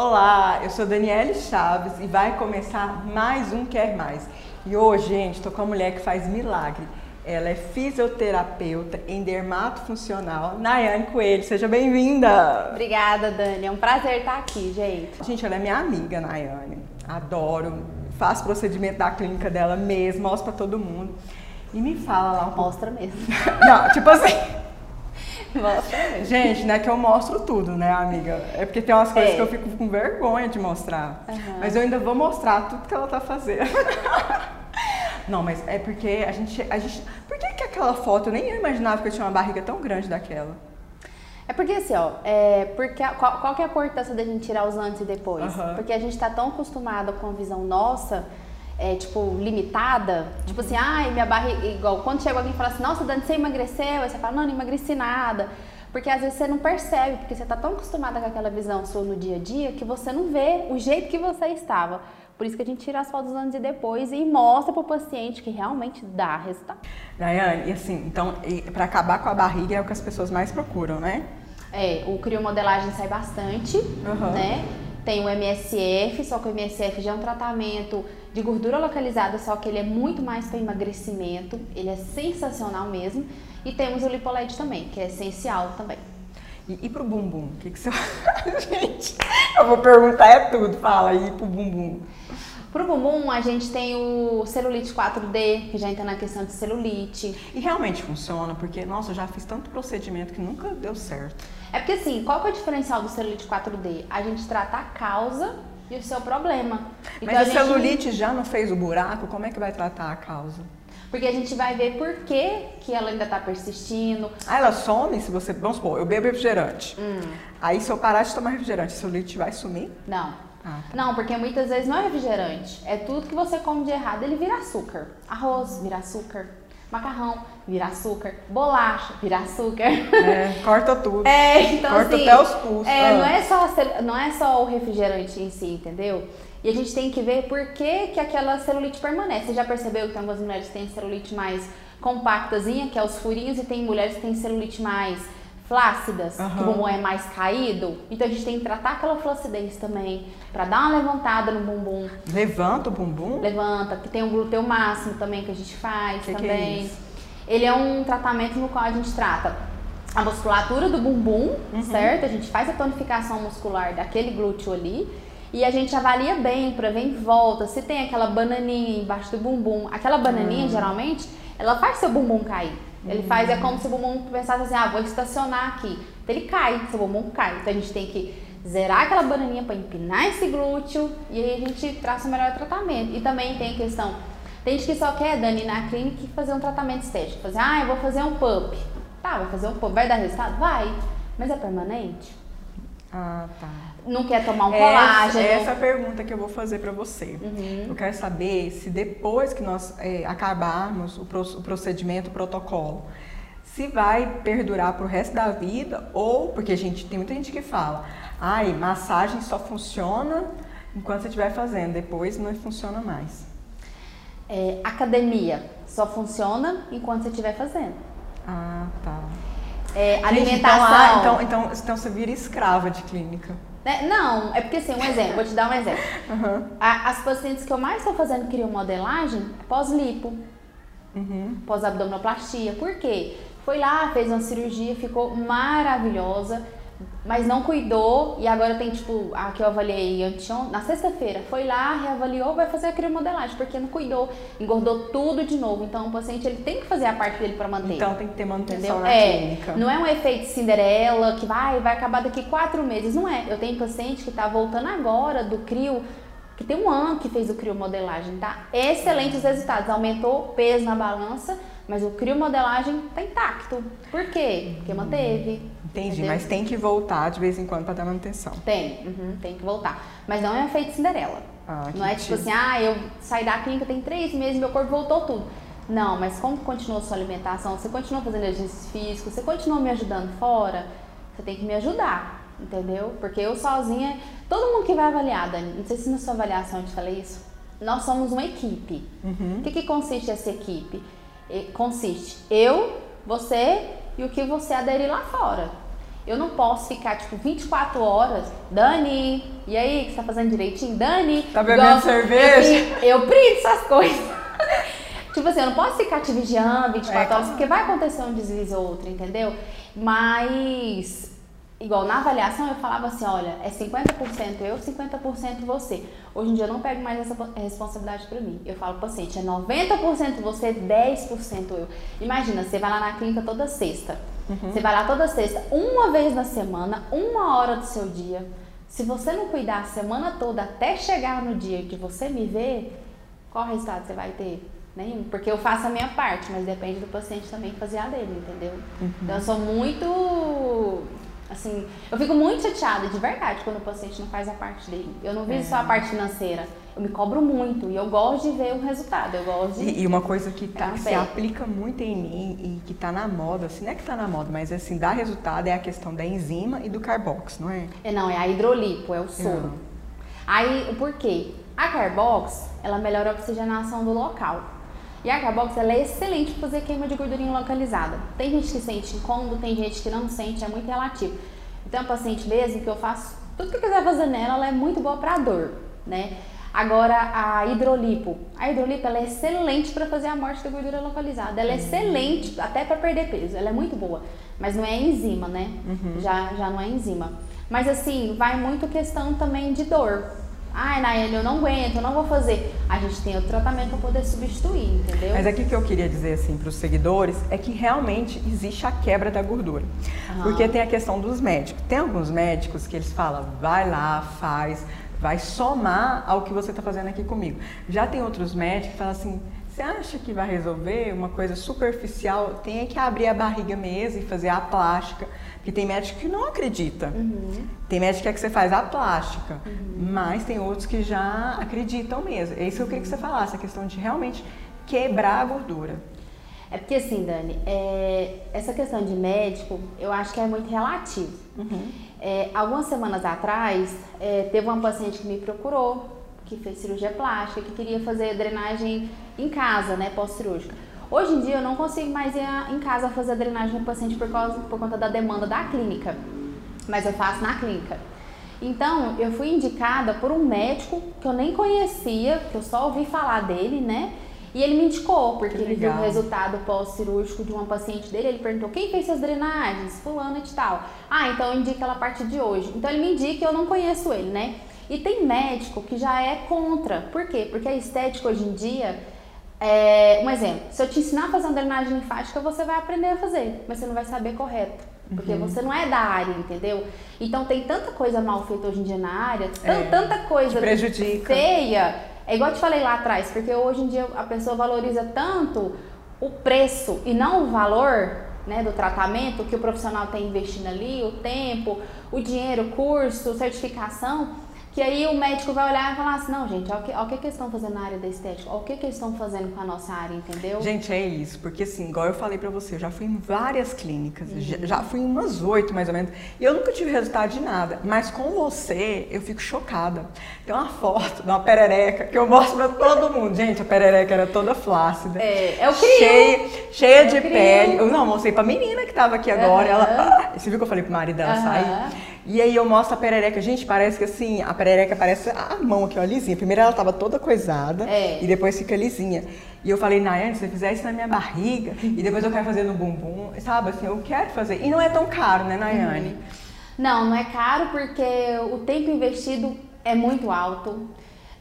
Olá, eu sou Daniele Chaves e vai começar mais um Quer Mais. E hoje, gente, estou com uma mulher que faz milagre. Ela é fisioterapeuta em dermatofuncional, Nayane Coelho. Seja bem-vinda! Obrigada, Dani. É um prazer estar aqui, gente. Gente, ela é minha amiga, Nayane. Adoro. Faço procedimento da clínica dela mesmo, mostro pra todo mundo. E me fala lá um pouco. Mostra mesmo. Não, tipo assim. Mostra. Gente, não é que eu mostro tudo, né, amiga? É porque tem umas coisas É. que eu fico com vergonha de mostrar. Aham. Mas eu ainda vou mostrar tudo que ela tá fazendo. Não, mas é porque a gente, a gente. Por que, que aquela foto eu nem imaginava que eu tinha uma barriga tão grande daquela? É porque assim, ó, é porque qual, qual que é a importância da gente tirar os antes e depois? Aham. Porque a gente tá tão acostumado com a visão nossa, é, tipo, limitada, tipo assim, ai, minha barriga, igual, quando chega alguém e fala assim, nossa, Dani, você emagreceu? Aí você fala, não, não emagreci nada. Porque às vezes você não percebe, porque você tá tão acostumada com aquela visão sua no dia a dia, que você não vê o jeito que você estava. Por isso que a gente tira as fotos antes e depois e mostra pro paciente que realmente dá resultado. Daiane, e assim, então, pra acabar com a barriga é o que as pessoas mais procuram, né? É, o criomodelagem sai bastante, Aham. né? Tem o MSF, só que o MSF já é um tratamento de gordura localizada, só que ele é muito mais para emagrecimento, ele é sensacional mesmo. E temos o lipoled também, que é essencial também. E, e pro bumbum? O que, que você. Gente, eu vou perguntar é tudo. Fala aí pro bumbum. Pro bumbum, a gente tem o celulite 4D, que já entra na questão de celulite. E realmente funciona, porque, nossa, eu já fiz tanto procedimento que nunca deu certo. É porque assim, qual que é o diferencial do celulite 4D? A gente trata a causa e o seu problema. Então, Mas a, gente- celulite já não fez o buraco, como é que vai tratar a causa? Porque a gente vai ver por que, que ela ainda tá persistindo. Ah, ela some se você. Vamos supor, eu bebo refrigerante. Hum. Aí se eu parar de tomar refrigerante, a celulite vai sumir? Não. Ah, tá. Não, porque muitas vezes não é refrigerante. É tudo que você come de errado, ele vira açúcar. Arroz vira açúcar. Macarrão vira açúcar. Bolacha vira açúcar. É, corta tudo. É, então Corta assim, até os pulsos. É, Ah. não, é só, não é só o refrigerante em si, entendeu? E a gente tem que ver por que, que aquela celulite permanece. Você já percebeu que tem algumas mulheres que têm celulite mais compactazinha, que é os furinhos, e tem mulheres que têm celulite mais flácidas, que o bumbum é mais caído. Então a gente tem que tratar aquela flacidez também, pra dar uma levantada no bumbum. Levanta o bumbum. Levanta, que tem o glúteo máximo também que a gente faz Que que é também. isso? Ele é um tratamento no qual a gente trata a musculatura do bumbum, Uhum. certo? A gente faz a tonificação muscular daquele glúteo ali e a gente avalia bem para ver em volta se tem aquela bananinha embaixo do bumbum. Aquela bananinha, Hum. geralmente, ela faz seu bumbum cair. Ele faz, é como se o bumbum pensasse assim, ah, vou estacionar aqui. Então ele cai, seu bumbum cai. Então a gente tem que zerar aquela bananinha para empinar esse glúteo e aí a gente traça o melhor tratamento. E também tem a questão, tem gente que só quer, Dani, na clínica fazer um tratamento estético. Fazer, ah, eu vou fazer um pump. Tá, vai fazer um pump. Vai dar resultado? Vai. Mas é permanente? Ah, tá. Não quer tomar um Essa, colágeno? essa é a pergunta que eu vou fazer pra você. Uhum. Eu quero saber se depois que nós é, acabarmos o, pro- o procedimento, o protocolo, se vai perdurar pro resto da vida ou porque a gente tem muita gente que fala, ai, massagem só funciona enquanto você estiver fazendo, depois não funciona mais. É, academia só funciona enquanto você estiver fazendo. Ah, tá. É, alimentação. Então, então, então, então você vira escrava de clínica. né? Não, é porque assim, um exemplo, vou te dar um exemplo. A- As pacientes que eu mais estou fazendo criomodelagem, pós-lipo, Uhum. pós-abdominoplastia. Por quê? Foi lá, fez uma cirurgia, ficou maravilhosa, mas não cuidou e agora tem tipo, a que eu avaliei anteontem, na sexta-feira, foi lá, reavaliou, vai fazer a criomodelagem, porque não cuidou, engordou tudo de novo. Então o paciente ele tem que fazer a parte dele para manter. Então tem que ter manutenção na É, clínica. não é um efeito Cinderela que vai, vai acabar daqui quatro meses. Não é. Eu tenho paciente que tá voltando agora do crio, que tem um ano que fez o crio modelagem, tá? Excelentes resultados. Aumentou o peso na balança, mas o crio modelagem tá intacto. Por quê? Porque manteve. Entendi, entendeu? mas tem que voltar de vez em quando para dar manutenção. Tem, uhum, tem que voltar. Mas não é um efeito Cinderela. Ah, não é tipo assim, ah, eu saí da clínica tem três meses, meu corpo voltou tudo. Não, mas como continuou sua alimentação? Você continuou fazendo exercício físico? Você continuou me ajudando fora? Você tem que me ajudar, entendeu? Porque eu sozinha, todo mundo que vai avaliar, Dani, não sei se na sua avaliação eu te falei isso, nós somos uma equipe. Uhum. O que, que consiste essa equipe? Consiste eu, você e o que você aderir lá fora. Eu não posso ficar, tipo, 24 horas, Dani, e aí, que você tá fazendo direitinho? Dani, tá bebendo cerveja? Eu, eu printo essas coisas. tipo assim, eu não posso ficar te vigiando 24 é, horas, porque vai acontecer um deslize ou outro, entendeu? Mas igual na avaliação eu falava assim, olha, é 50% eu, 50% você. Hoje em dia eu não pego mais essa responsabilidade para mim. Eu falo pro paciente, é 90% você, 10% eu. Imagina, você vai lá na clínica toda sexta. Uhum. Você vai lá toda sexta, uma vez na semana, uma hora do seu dia. Se você não cuidar a semana toda até chegar no dia que você me vê, qual resultado você vai ter? Nenhum. Porque eu faço a minha parte, mas depende do paciente também fazer a dele, entendeu? Uhum. Então eu sou muito Assim, eu fico muito chateada, de verdade, quando o paciente não faz a parte dele. Eu não vejo é. só a parte financeira. Eu me cobro muito e eu gosto de ver o resultado. Eu gosto de... E uma coisa que, tá, se aplica muito em mim e que tá na moda, assim, não é que tá na moda, mas assim, dá resultado é a questão da enzima e do carbox, não é? É, não, é a hidrolipo, é o soro. Aí, o porquê? A carbox, ela melhora a oxigenação do local. E a Carbox ela é excelente para fazer queima de gordurinha localizada. Tem gente que sente incômodo, tem gente que não sente, é muito relativo. Então, a paciente mesmo que eu faço tudo que eu quiser fazer nela, ela é muito boa para dor, né? Agora, a hidrolipo. A hidrolipo ela é excelente para fazer a morte da gordura localizada. Ela é excelente até para perder peso. Ela é muito boa. Mas não é enzima, né? Uhum. Já, já não é enzima. Mas assim, vai muito questão também de dor. Ai, Nayane, eu não aguento, eu não vou fazer. A gente tem outro tratamento para poder substituir, entendeu? Mas aqui que eu queria dizer assim para os seguidores é que realmente existe a quebra da gordura. Uhum. Porque tem a questão dos médicos. Tem alguns médicos que eles falam, vai lá, faz, vai somar ao que você está fazendo aqui comigo. Já tem outros médicos que falam assim, você acha que vai resolver uma coisa superficial? Tem que abrir a barriga mesmo e fazer a plástica. Porque tem médico que não acredita. Uhum. Tem médico que quer que você faz a plástica. Uhum. Mas tem outros que já acreditam mesmo. É isso que eu queria que você falasse, a questão de realmente quebrar a gordura. É porque assim, Dani, é, essa questão de médico, eu acho que é muito relativo. Uhum. É, algumas semanas atrás, é, teve uma paciente que me procurou, que fez cirurgia plástica, que queria fazer drenagem em casa, né, pós-cirúrgica. Hoje em dia eu não consigo mais ir em casa fazer a drenagem no paciente por, causa, por conta da demanda da clínica, mas eu faço na clínica. Então, eu fui indicada por um médico que eu nem conhecia, que eu só ouvi falar dele, né? E ele me indicou, porque ele viu o resultado pós-cirúrgico de uma paciente dele. Ele perguntou: quem fez essas drenagens? Fulano e tal. Ah, então indica ela a partir de hoje. Então ele me indica e eu não conheço ele, né? E tem médico que já é contra. Por quê? Porque a estética hoje em dia é, um exemplo, se eu te ensinar a fazer uma drenagem linfática, você vai aprender a fazer, mas você não vai saber correto. Porque uhum. você não é da área, entendeu? Então tem tanta coisa mal feita hoje em dia na área, é, tanta coisa feia. É igual eu te falei lá atrás, porque hoje em dia a pessoa valoriza tanto o preço e não o valor né, do tratamento que o profissional está investindo ali, o tempo, o dinheiro, o curso, certificação que aí o médico vai olhar e falar assim, não, gente, olha o que, olha o que, eles estão fazendo na área da estética, olha o que, que eles estão fazendo com a nossa área, entendeu? Gente, é isso, porque assim, igual eu falei pra você, eu já fui em várias clínicas, uhum. já, já, fui em umas oito mais ou menos, e eu nunca tive resultado de nada, mas com você eu fico chocada. Tem uma foto de uma perereca que eu mostro pra todo mundo. Gente, a perereca era toda flácida. É, é o crio. Cheia, cheia é de pele. Eu não mostrei pra menina que tava aqui agora, uhum. ela... Você viu que eu falei pro marido dela uhum. sair? E aí eu mostro a perereca. Gente, parece que assim, a perereca parece a mão aqui, ó, lisinha. Primeiro ela tava toda coisada é. e depois fica lisinha. E eu falei, Nayane, se você fizer isso na minha barriga e depois eu quero fazer no bumbum, sabe assim, eu quero fazer. E não é tão caro, né, Nayane? Uhum. Não, não é caro porque o tempo investido é muito alto.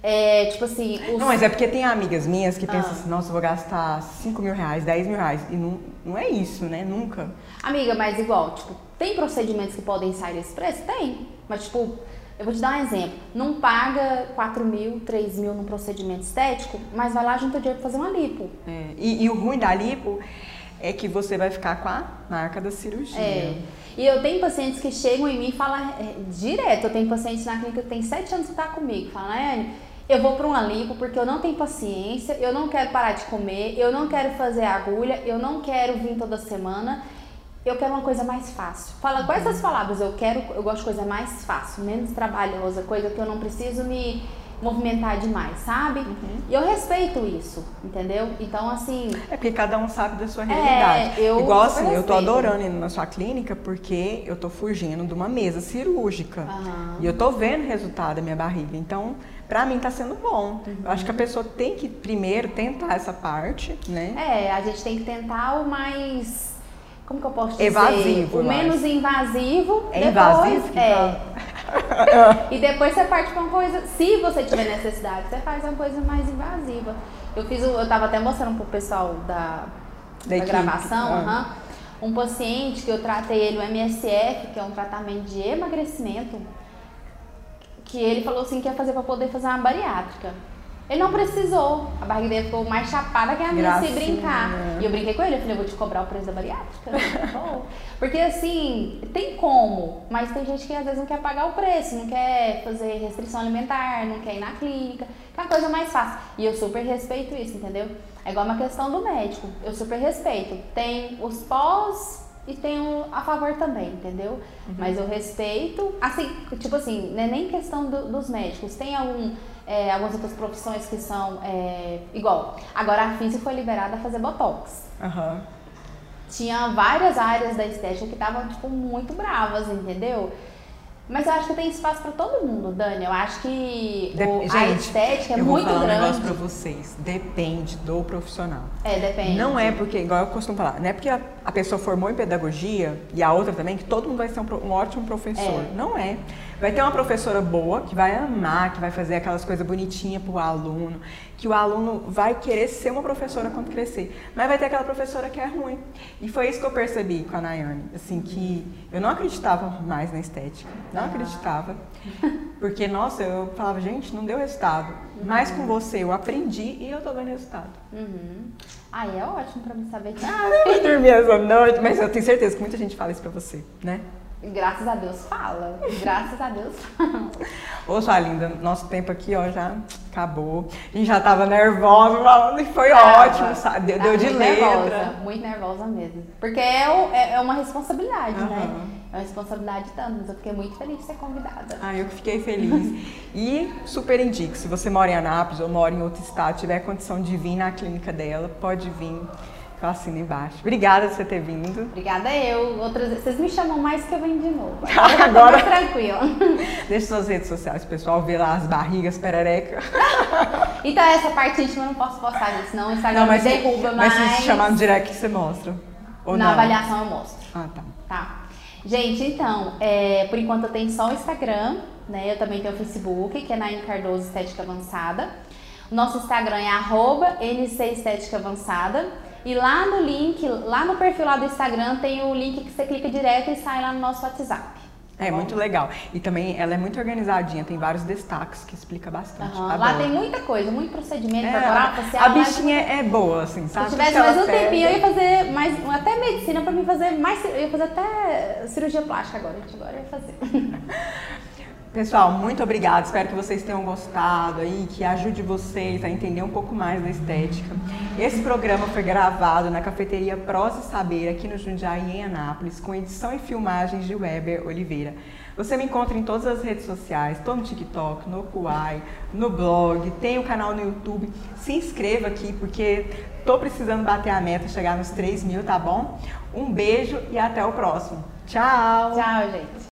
É, tipo assim. Os... Não, mas é porque tem amigas minhas que ah. pensam assim, nossa, vou gastar 5 mil reais, 10 mil reais. E não, não é isso, né? Nunca. Amiga, mas igual, tipo, tem procedimentos que podem sair desse preço? Tem. Mas, tipo, eu vou te dar um exemplo. Não paga 4 mil, 3 mil num procedimento estético, mas vai lá junta dinheiro pra fazer uma lipo. É. E, e, o ruim da lipo é que você vai ficar com a marca da cirurgia. É. E eu tenho pacientes que chegam em mim e falam é, direto. Eu tenho pacientes na clínica que tem 7 anos que tá comigo. Falam, Anne, eu vou para uma lipo porque eu não tenho paciência, eu não quero parar de comer, eu não quero fazer agulha, eu não quero vir toda semana eu quero uma coisa mais fácil. Fala com essas palavras, eu quero, eu gosto de coisa mais fácil, menos trabalhosa, coisa que eu não preciso me movimentar demais, sabe? Uhum. E eu respeito isso, entendeu? Então, assim. É porque cada um sabe da sua realidade. É, eu Igual assim, eu tô respeito. adorando ir na sua clínica porque eu tô fugindo de uma mesa cirúrgica. Aham. E eu tô vendo o resultado da minha barriga. Então, pra mim tá sendo bom. Eu acho que a pessoa tem que primeiro tentar essa parte, né? É, a gente tem que tentar o mais. Como que eu posso dizer? Evasivo, O menos invasivo. É depois, invasivo que é. e depois você parte pra uma coisa. Se você tiver necessidade, você faz uma coisa mais invasiva. Eu fiz eu tava até mostrando pro pessoal da, Da gravação, Ah. aham, um paciente que eu tratei ele o MSF, que é um tratamento de emagrecimento, que ele falou assim que ia fazer pra poder fazer uma bariátrica. Ele não precisou. A barriga dele ficou mais chapada que a minha se brincar. E eu brinquei com ele, eu falei, eu vou te cobrar o preço da bariátrica. Bom, Porque assim, tem como, mas tem gente que às vezes não quer pagar o preço, não quer fazer restrição alimentar, não quer ir na clínica, que é a coisa mais fácil. E eu super respeito isso, entendeu? É igual uma questão do médico. Eu super respeito. Tem os pós e tem o a favor também, entendeu? Mas eu respeito, assim, tipo assim, não é nem questão do- dos médicos. Tem algum, é, algumas outras profissões que são é, igual. Agora a física foi liberada a fazer botox. Aham. Tinha várias áreas da estética que estavam, tipo, muito bravas, entendeu? Mas eu acho que tem espaço pra todo mundo, Dani. Eu acho que o- a gente, estética é eu vou muito falar um grande. negócio pra vocês. Depende do profissional. É, depende. Não é porque, igual eu costumo falar, não é porque a, a pessoa formou em pedagogia e a outra também, que todo mundo vai ser um, um ótimo professor. É. Não é. Vai ter uma professora boa que vai amar, que vai fazer aquelas coisas bonitinhas pro aluno, que o aluno vai querer ser uma professora quando crescer. Mas vai ter aquela professora que é ruim. E foi isso que eu percebi com a Nayane. Assim, que eu não acreditava mais na estética. Não acreditava. Porque, nossa, eu falava, gente, não deu resultado. Mas com você eu aprendi e eu tô vendo resultado. Uhum. Aí é ótimo pra mim saber disso. Ah, eu vou dormir essa noite. Mas eu tenho certeza que muita gente fala isso pra você, né? Graças a Deus fala. Graças a Deus fala. Ô, sua linda, nosso tempo aqui, ó, já acabou. A gente já tava nervosa falando e foi Tava. ótimo, sabe? Deu, Tava deu de letra. Nervosa, muito nervosa mesmo. Porque é, é, é uma responsabilidade, né? Aham. É uma responsabilidade tanto, mas eu fiquei muito feliz de ser convidada. Ah, eu que fiquei feliz. E super indico, se você mora em Anápolis ou mora em outro estado, tiver condição de vir na clínica dela, pode vir. Eu assino embaixo. Obrigada por você ter vindo. Obrigada eu. Outras vezes, vocês me chamam mais que eu venho de novo. Agora- Agora mais tranquila. Deixe suas redes sociais, pessoal, ver lá as barrigas, perereca. Então essa parte íntima eu não posso postar, gente, senão o Instagram me derruba, mas mas, se chamar no direct, você mostra. Ou na não? avaliação eu mostro. Ah, tá. Tá. Gente, então, é, por enquanto eu tenho só o Instagram, né? Eu também tenho o Facebook, que é Naine Cardoso Estética Avançada. Nosso Instagram é arroba NC Estética Avançada. E lá no link, lá no perfil lá do Instagram, tem o link que você clica direto e sai lá no nosso WhatsApp. É muito legal. E também ela é muito organizadinha, tem vários destaques que explica bastante. Adoro. Lá tem muita coisa, muito procedimento É, corporal, facial. a bichinha é boa, assim, Se sabe? eu tivesse mais um pede. tempinho, eu ia fazer mais, até medicina pra mim fazer mais. Eu ia fazer até cirurgia plástica agora, gente. Agora eu ia fazer. Pessoal, muito obrigada. Espero que vocês tenham gostado aí, que ajude vocês a entender um pouco mais da estética. Esse programa foi gravado na cafeteria Prosa e Saber, aqui no Jundiaí, em Anápolis, com edição e filmagens de Weber Oliveira. Você me encontra em todas as redes sociais, tô no TikTok, no Kuai, no blog, tem o canal no YouTube. Se inscreva aqui, porque tô precisando bater a meta, chegar nos 3 mil, tá bom? Um beijo e até o próximo. Tchau! Tchau, gente.